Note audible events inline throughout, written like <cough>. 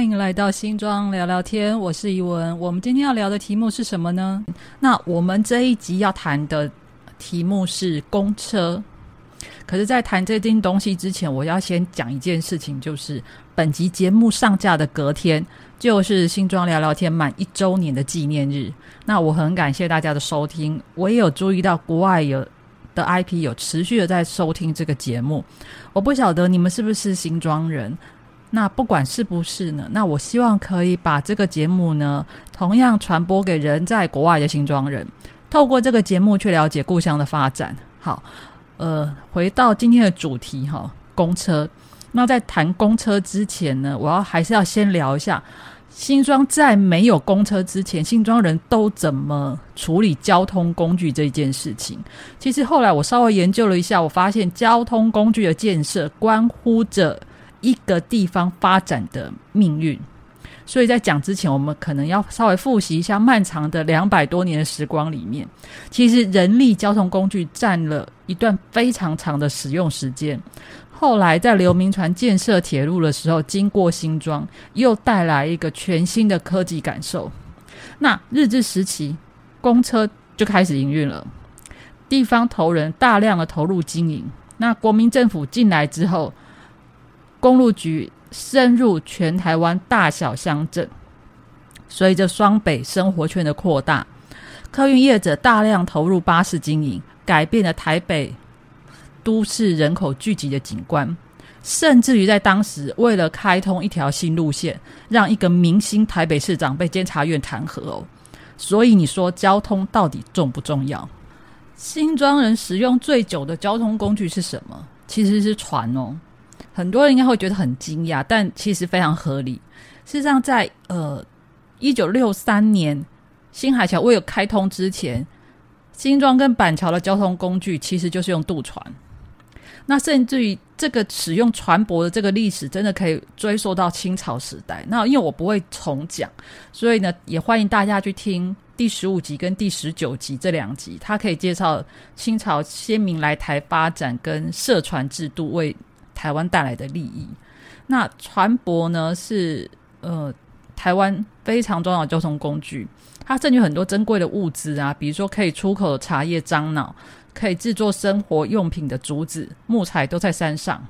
欢迎来到新庄聊聊天，我是怡文。我们今天要聊的题目是什么呢？那我们这一集要谈的题目是公车。可是，在谈这件东西之前，我要先讲一件事情，就是本集节目上架的隔天，就是新庄聊聊天满一周年的纪念日。那我很感谢大家的收听，我也有注意到国外有的 IP 有持续的在收听这个节目。我不晓得你们是不是新庄人。那不管是不是呢，那我希望可以把这个节目呢，同样传播给人在国外的新庄人，透过这个节目去了解故乡的发展。好，呃，回到今天的主题哈，公车。那在谈公车之前呢，我要还是要先聊一下新庄在没有公车之前，新庄人都怎么处理交通工具这一件事情。其实后来我稍微研究了一下，我发现交通工具的建设关乎着。一个地方发展的命运，所以在讲之前，我们可能要稍微复习一下漫长的两百多年的时光里面，其实人力交通工具占了一段非常长的使用时间。后来在刘铭传建设铁路的时候，经过新庄，又带来一个全新的科技感受。那日治时期，公车就开始营运了，地方头人大量的投入经营。那国民政府进来之后，公路局深入全台湾大小乡镇，随着双北生活圈的扩大，客运业者大量投入巴士经营，改变了台北都市人口聚集的景观。甚至于在当时，为了开通一条新路线，让一个明星台北市长被监察院弹劾哦。所以你说交通到底重不重要？新庄人使用最久的交通工具是什么？其实是船哦。很多人应该会觉得很惊讶，但其实非常合理。事实上，在呃一九六三年新海桥未有开通之前，新庄跟板桥的交通工具其实就是用渡船。那甚至于这个使用船舶的这个历史，真的可以追溯到清朝时代。那因为我不会重讲，所以呢，也欢迎大家去听第十五集跟第十九集这两集，它可以介绍清朝先民来台发展跟设船制度为。台湾带来的利益，那船舶呢是呃台湾非常重要的交通工具，它赠予很多珍贵的物资啊，比如说可以出口的茶叶、樟脑，可以制作生活用品的竹子、木材都在山上，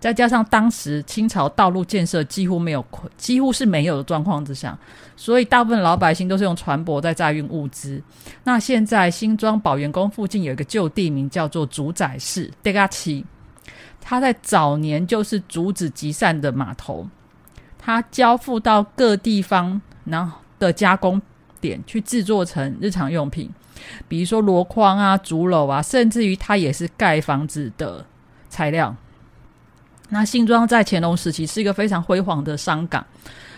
再加上当时清朝道路建设几乎没有，几乎是没有的状况之下，所以大部分老百姓都是用船舶在载运物资。那现在新庄宝元宫附近有一个旧地名叫做主宰市 d e g 它在早年就是竹子集散的码头，它交付到各地方，然后的加工点去制作成日常用品，比如说箩筐啊、竹篓啊，甚至于它也是盖房子的材料。那新庄在乾隆时期是一个非常辉煌的商港，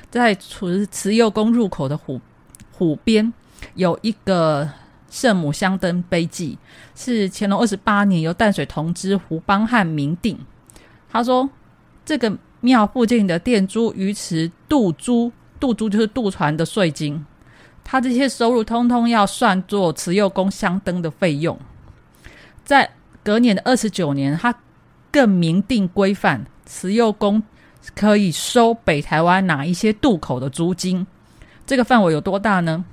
在慈慈幼宫入口的湖湖边有一个。圣母香灯碑记是乾隆二十八年由淡水同知胡邦汉明定。他说，这个庙附近的店租、鱼池、渡租、渡租就是渡船的税金，他这些收入通通要算作慈幼宫香灯的费用。在隔年的二十九年，他更明定规范，慈幼宫可以收北台湾哪一些渡口的租金。这个范围有多大呢？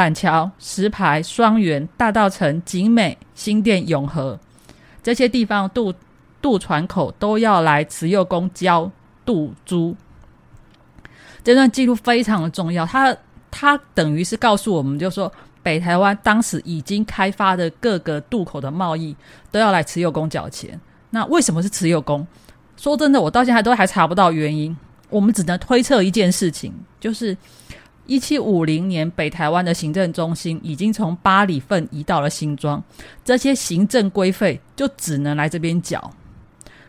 板桥、石牌、双园、大道城、景美、新店、永和这些地方渡渡船口都要来慈幼宫交渡租。这段记录非常的重要，它它等于是告诉我们，就说北台湾当时已经开发的各个渡口的贸易都要来慈幼宫缴钱。那为什么是慈幼宫？说真的，我到现在都还查不到原因。我们只能推测一件事情，就是。一七五零年，北台湾的行政中心已经从八里份移到了新庄，这些行政规费就只能来这边缴。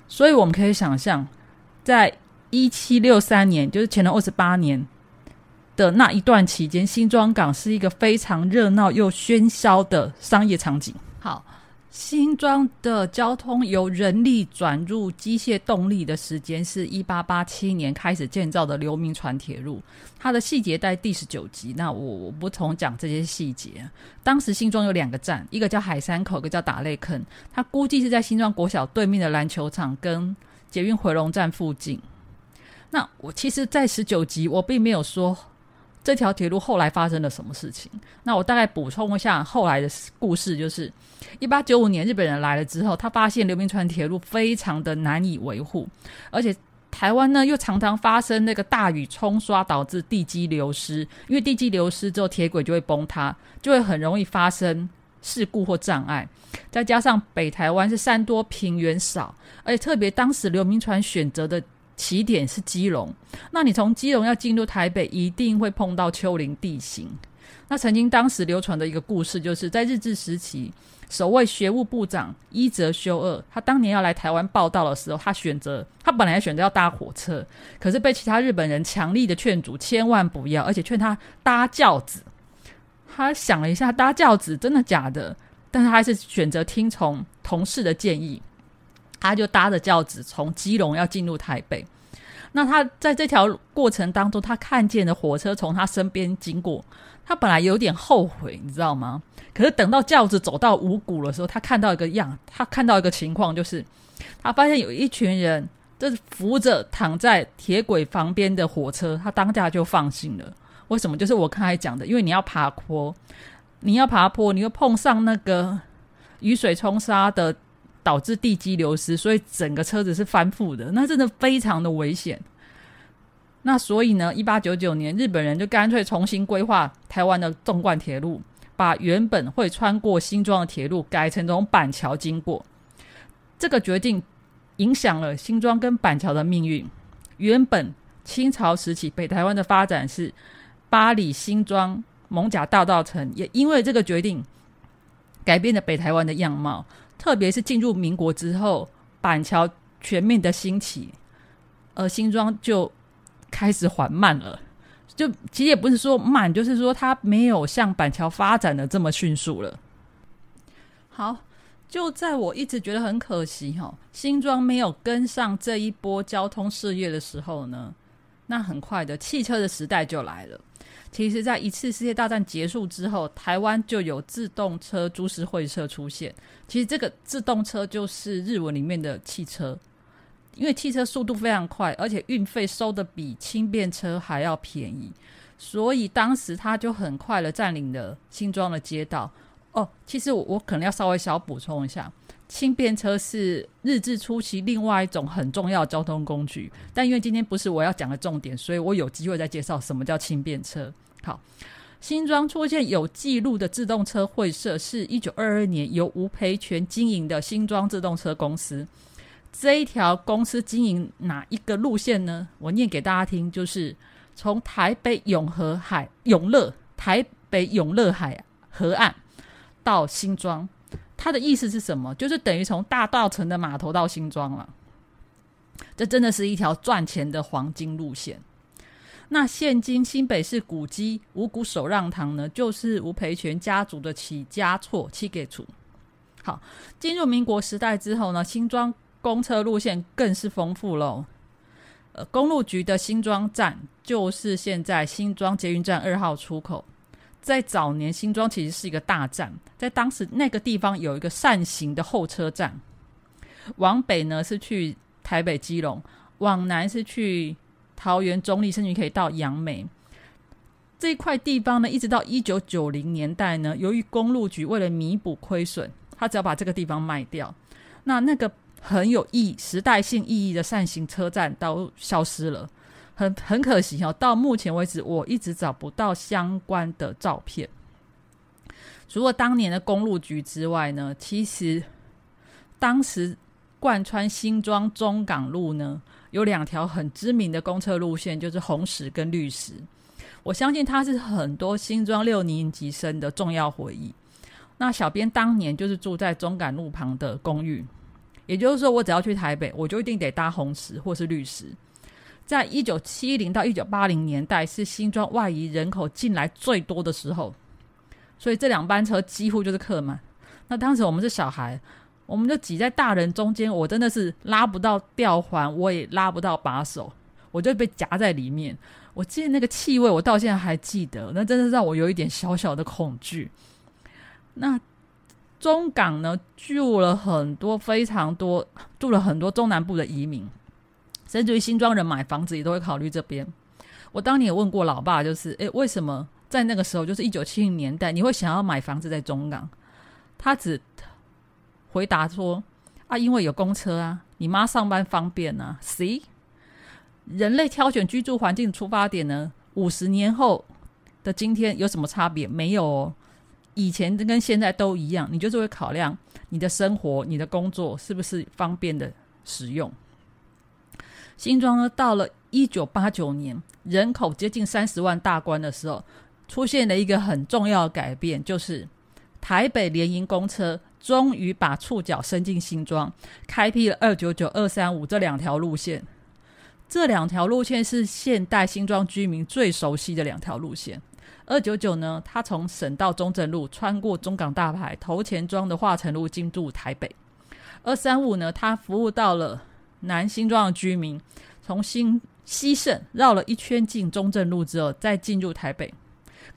所以我们可以想象，在一七六三年，就是乾隆二十八年的那一段期间，新庄港是一个非常热闹又喧嚣的商业场景。好。新庄的交通由人力转入机械动力的时间是一八八七年开始建造的刘铭传铁路，它的细节在第十九集。那我我不从讲这些细节。当时新庄有两个站，一个叫海山口，一个叫打雷坑。它估计是在新庄国小对面的篮球场跟捷运回龙站附近。那我其实，在十九集我并没有说这条铁路后来发生了什么事情。那我大概补充一下后来的故事，就是一八九五年日本人来了之后，他发现刘铭传铁路非常的难以维护，而且台湾呢又常常发生那个大雨冲刷导致地基流失，因为地基流失之后铁轨就会崩塌，就会很容易发生事故或障碍。再加上北台湾是山多平原少，而且特别当时刘铭传选择的。起点是基隆，那你从基隆要进入台北，一定会碰到丘陵地形。那曾经当时流传的一个故事，就是在日治时期，首位学务部长伊泽修二，他当年要来台湾报道的时候，他选择他本来选择要搭火车，可是被其他日本人强力的劝阻，千万不要，而且劝他搭轿子。他想了一下，搭轿子真的假的？但是他还是选择听从同事的建议。他就搭着轿子从基隆要进入台北，那他在这条过程当中，他看见的火车从他身边经过，他本来有点后悔，你知道吗？可是等到轿子走到五谷的时候，他看到一个样，他看到一个情况，就是他发现有一群人就是扶着躺在铁轨旁边的火车，他当下就放心了。为什么？就是我刚才讲的，因为你要爬坡，你要爬坡，你会碰上那个雨水冲刷的。导致地基流失，所以整个车子是翻覆的，那真的非常的危险。那所以呢，一八九九年，日本人就干脆重新规划台湾的纵贯铁路，把原本会穿过新庄的铁路改成从板桥经过。这个决定影响了新庄跟板桥的命运。原本清朝时期北台湾的发展是八里新庄蒙甲大道城，也因为这个决定改变了北台湾的样貌。特别是进入民国之后，板桥全面的兴起，而新庄就开始缓慢了。就其实也不是说慢，就是说它没有像板桥发展的这么迅速了。好，就在我一直觉得很可惜哈，新庄没有跟上这一波交通事业的时候呢，那很快的汽车的时代就来了。其实，在一次世界大战结束之后，台湾就有自动车株式会社出现。其实，这个自动车就是日文里面的汽车，因为汽车速度非常快，而且运费收的比轻便车还要便宜，所以当时他就很快的占领了新庄的街道。哦，其实我我可能要稍微小补充一下。轻便车是日治初期另外一种很重要的交通工具，但因为今天不是我要讲的重点，所以我有机会再介绍什么叫轻便车。好，新庄出现有记录的自动车会社是一九二二年由吴培全经营的新庄自动车公司。这一条公司经营哪一个路线呢？我念给大家听，就是从台北永和海永乐台北永乐海河岸到新庄。它的意思是什么？就是等于从大道城的码头到新庄了。这真的是一条赚钱的黄金路线。那现今新北市古迹五谷首让堂呢，就是吴培全家族的起家厝，七给处。好，进入民国时代之后呢，新庄公车路线更是丰富喽。呃，公路局的新庄站就是现在新庄捷运站二号出口。在早年，新庄其实是一个大站，在当时那个地方有一个扇形的候车站，往北呢是去台北基隆，往南是去桃园中立，甚至可以到杨梅这一块地方呢。一直到一九九零年代呢，由于公路局为了弥补亏损，他只要把这个地方卖掉，那那个很有意时代性意义的扇形车站都消失了。很很可惜哦，到目前为止，我一直找不到相关的照片。除了当年的公路局之外呢，其实当时贯穿新庄中港路呢，有两条很知名的公车路线，就是红石跟绿石。我相信它是很多新庄六年级生的重要回忆。那小编当年就是住在中港路旁的公寓，也就是说，我只要去台北，我就一定得搭红石或是绿石。在一九七零到一九八零年代，是新庄外移人口进来最多的时候，所以这两班车几乎就是客满。那当时我们是小孩，我们就挤在大人中间，我真的是拉不到吊环，我也拉不到把手，我就被夹在里面。我记得那个气味，我到现在还记得，那真的让我有一点小小的恐惧。那中港呢，住了很多非常多，住了很多中南部的移民。甚至于新庄人买房子也都会考虑这边。我当年也问过老爸，就是诶，为什么在那个时候，就是一九七零年代，你会想要买房子在中港？他只回答说：“啊，因为有公车啊，你妈上班方便啊。” See，人类挑选居住环境出发点呢？五十年后的今天有什么差别？没有哦，以前跟现在都一样，你就是会考量你的生活、你的工作是不是方便的使用。新庄呢，到了一九八九年，人口接近三十万大关的时候，出现了一个很重要的改变，就是台北联营公车终于把触角伸进新庄，开辟了二九九、二三五这两条路线。这两条路线是现代新庄居民最熟悉的两条路线。二九九呢，它从省道中正路穿过中港大牌头前庄的化成路进驻台北。二三五呢，它服务到了南新庄的居民，从新西胜绕了一圈进中正路之后，再进入台北。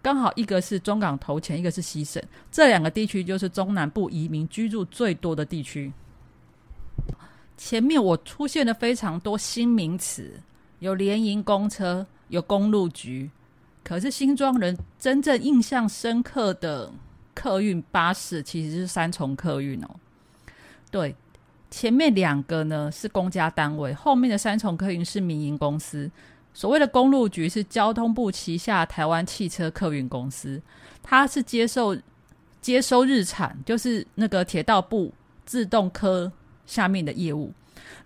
刚好一个是中港头前，一个是西省，这两个地区就是中南部移民居住最多的地区。前面我出现了非常多新名词，有联营公车，有公路局。可是新庄人真正印象深刻的客运巴士，其实是三重客运哦。对，前面两个呢是公家单位，后面的三重客运是民营公司。所谓的公路局是交通部旗下台湾汽车客运公司，它是接受接收日产，就是那个铁道部自动科。下面的业务，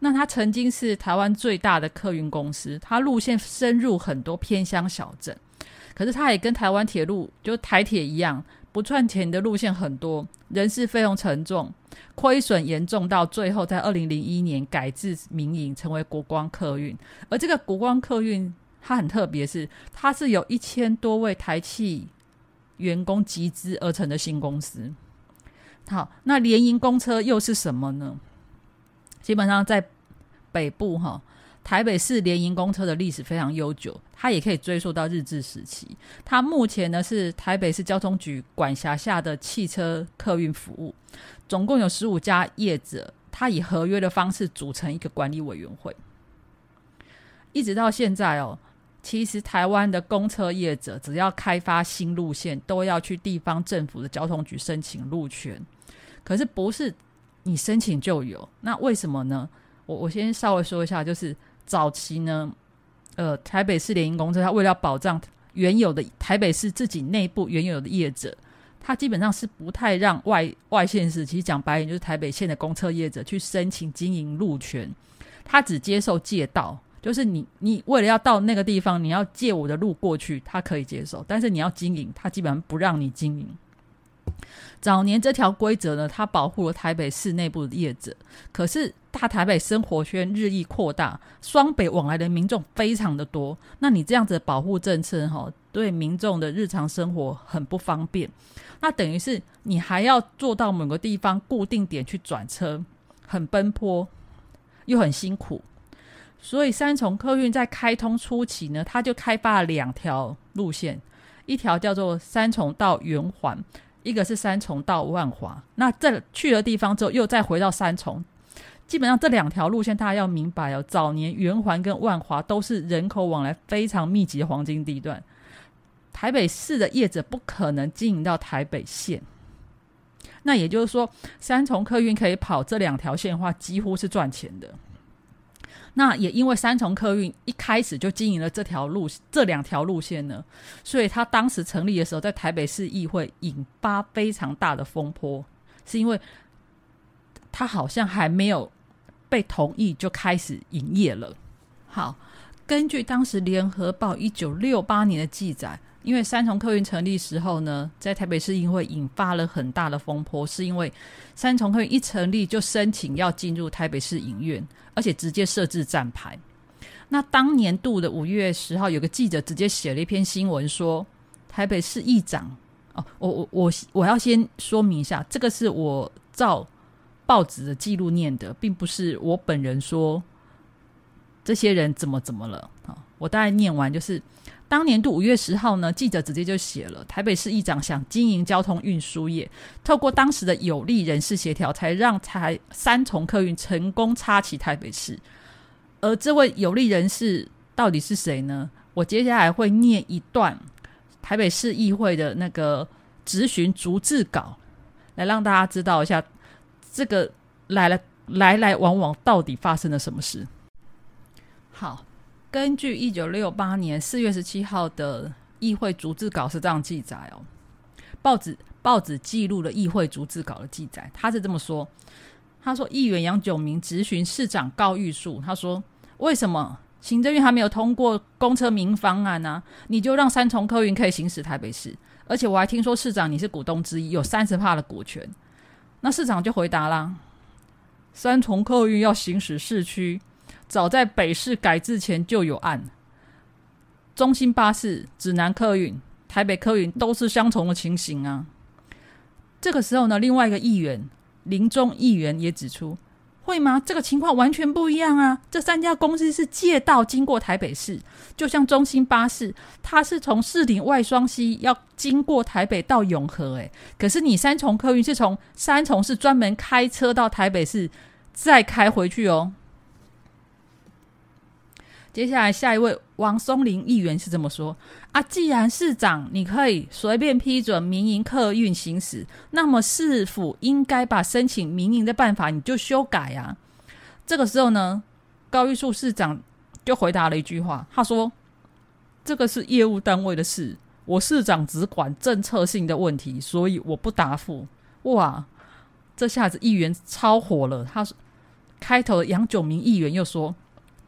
那它曾经是台湾最大的客运公司，它路线深入很多偏乡小镇，可是它也跟台湾铁路就台铁一样，不赚钱的路线很多，人事费用沉重，亏损严重，到最后在二零零一年改制民营，成为国光客运。而这个国光客运，它很特别，是它是有一千多位台企员工集资而成的新公司。好，那联营公车又是什么呢？基本上在北部哈，台北市联营公车的历史非常悠久，它也可以追溯到日治时期。它目前呢是台北市交通局管辖下的汽车客运服务，总共有十五家业者，它以合约的方式组成一个管理委员会。一直到现在哦，其实台湾的公车业者只要开发新路线，都要去地方政府的交通局申请路权，可是不是。你申请就有，那为什么呢？我我先稍微说一下，就是早期呢，呃，台北市联营公车，它为了保障原有的台北市自己内部原有的业者，它基本上是不太让外外县市，其实讲白点就是台北县的公车业者去申请经营路权，他只接受借道，就是你你为了要到那个地方，你要借我的路过去，他可以接受，但是你要经营，他基本上不让你经营。早年这条规则呢，它保护了台北市内部的业者。可是大台北生活圈日益扩大，双北往来的民众非常的多。那你这样子保护政策，哈，对民众的日常生活很不方便。那等于是你还要做到某个地方固定点去转车，很奔波又很辛苦。所以三重客运在开通初期呢，它就开发了两条路线，一条叫做三重到圆环。一个是三重到万华，那这去了地方之后，又再回到三重。基本上这两条路线，大家要明白哦。早年圆环跟万华都是人口往来非常密集的黄金地段，台北市的业者不可能经营到台北县。那也就是说，三重客运可以跑这两条线的话，几乎是赚钱的。那也因为三重客运一开始就经营了这条路这两条路线呢，所以他当时成立的时候，在台北市议会引发非常大的风波，是因为他好像还没有被同意就开始营业了。好，根据当时联合报一九六八年的记载。因为三重客运成立时候呢，在台北市议会引发了很大的风波，是因为三重客运一成立就申请要进入台北市影院，而且直接设置站牌。那当年度的五月十号，有个记者直接写了一篇新闻说，台北市议长哦，我我我我要先说明一下，这个是我照报纸的记录念的，并不是我本人说这些人怎么怎么了啊。我大概念完就是。当年度五月十号呢，记者直接就写了台北市议长想经营交通运输业，透过当时的有利人士协调，才让才三重客运成功插旗台北市。而这位有利人士到底是谁呢？我接下来会念一段台北市议会的那个质询逐字稿，来让大家知道一下这个来了来来往往到底发生了什么事。好，根据一九六八年四月十七号的议会逐字稿是这样记载哦，报纸报纸记录了议会逐字稿的记载，他是这么说：他说，议员杨九明质询市长高玉树，他说，为什么？行政院还没有通过公车民方案呢，你就让三重客运可以行驶台北市，而且我还听说市长你是股东之一，有三十帕的股权。那市长就回答啦：三重客运要行驶市区，早在北市改制前就有案。中心巴士、指南客运、台北客运都是相同的情形啊。这个时候呢，另外一个议员林中议员也指出。会吗？这个情况完全不一样啊！这三家公司是借道经过台北市，就像中心巴士，它是从市顶外双溪要经过台北到永和，诶，可是你三重客运是从三重是专门开车到台北市，再开回去哦。接下来，下一位王松林议员是这么说：啊，既然市长你可以随便批准民营客运行驶，那么市府应该把申请民营的办法你就修改啊。这个时候呢，高玉树市长就回答了一句话，他说：“这个是业务单位的事，我市长只管政策性的问题，所以我不答复。”哇，这下子议员超火了。他说：“开头杨九明议员又说。”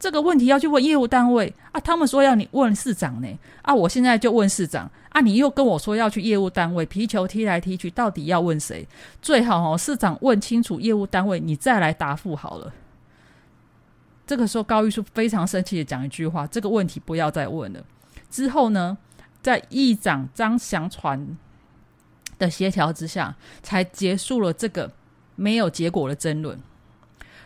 这个问题要去问业务单位啊，他们说要你问市长呢啊，我现在就问市长啊，你又跟我说要去业务单位，皮球踢来踢去，到底要问谁？最好哦，市长问清楚业务单位，你再来答复好了。这个时候，高玉树非常生气的讲一句话：这个问题不要再问了。之后呢，在议长张祥传的协调之下，才结束了这个没有结果的争论。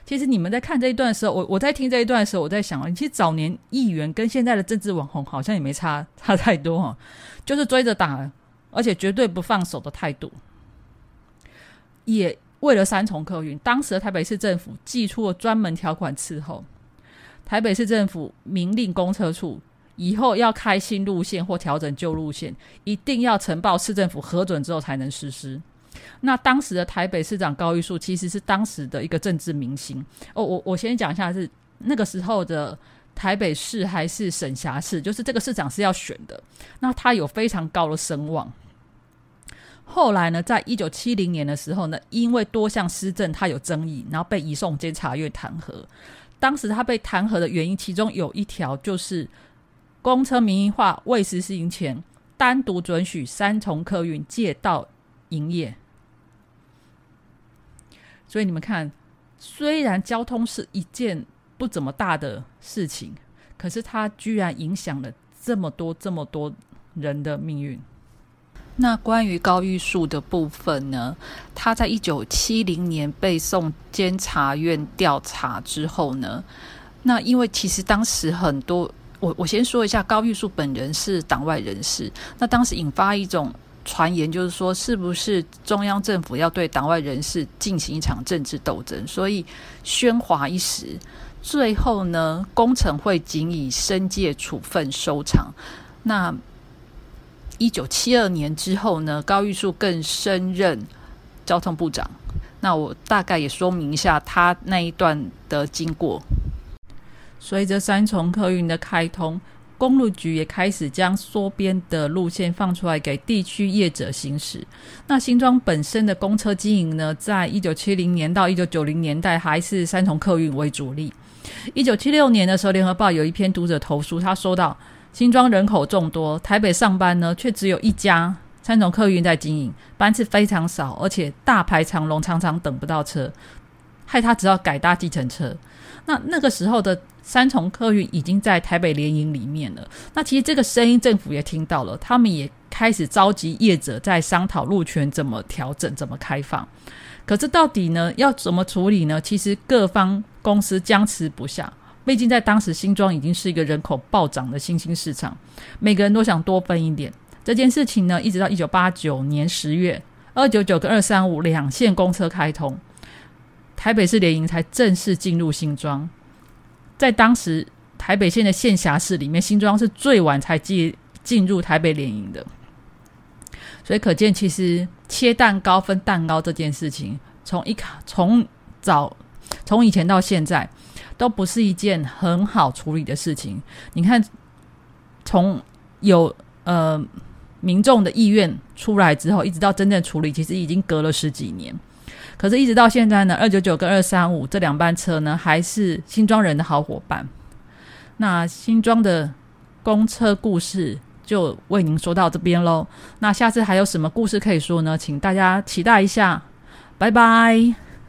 其实你们在看这一段的时候，我我在听这一段的时候，我在想啊，其实早年议员跟现在的政治网红好像也没差 <laughs> 差太多哈，就是追着打，而且绝对不放手的态度。也为了三重客运，当时的台北市政府寄出了专门条款伺候，台北市政府明令公车处以后要开新路线或调整旧路线，一定要呈报市政府核准之后才能实施。那当时的台北市长高玉树其实是当时的一个政治明星哦。我我先讲一下，是那个时候的台北市还是省辖市，就是这个市长是要选的。那他有非常高的声望。后来呢，在一九七零年的时候呢，因为多项施政他有争议，然后被移送监察院弹劾。当时他被弹劾的原因，其中有一条就是公车民营化未实施前，单独准许三重客运借道营业。所以你们看，虽然交通是一件不怎么大的事情，可是它居然影响了这么多、这么多人的命运。那关于高玉树的部分呢？他在一九七零年被送监察院调查之后呢？那因为其实当时很多，我我先说一下，高玉树本人是党外人士，那当时引发一种。传言就是说，是不是中央政府要对党外人士进行一场政治斗争？所以喧哗一时，最后呢，工程会仅以申诫处分收场。那一九七二年之后呢，高玉树更升任交通部长。那我大概也说明一下他那一段的经过。随着三重客运的开通。公路局也开始将缩编的路线放出来给地区业者行驶。那新庄本身的公车经营呢，在一九七零年到一九九零年代还是三重客运为主力。一九七六年的时候，联合报有一篇读者投诉，他说到新庄人口众多，台北上班呢却只有一家三重客运在经营，班次非常少，而且大排长龙，常常等不到车，害他只要改搭计程车。那那个时候的。三重客运已经在台北联营里面了。那其实这个声音政府也听到了，他们也开始召集业者在商讨路权怎么调整、怎么开放。可是到底呢，要怎么处理呢？其实各方公司僵持不下。毕竟在当时新庄已经是一个人口暴涨的新兴市场，每个人都想多分一点。这件事情呢，一直到一九八九年十月，二九九跟二三五两线公车开通，台北市联营才正式进入新庄。在当时台北县的县辖市里面，新庄是最晚才进进入台北联营的。所以可见，其实切蛋糕分蛋糕这件事情，从一卡从早从以前到现在，都不是一件很好处理的事情。你看，从有呃民众的意愿出来之后，一直到真正处理，其实已经隔了十几年。可是，一直到现在呢，二九九跟二三五这两班车呢，还是新庄人的好伙伴。那新庄的公车故事。就为您说到这边喽。那下次还有什么故事可以说呢？请大家期待一下。拜拜。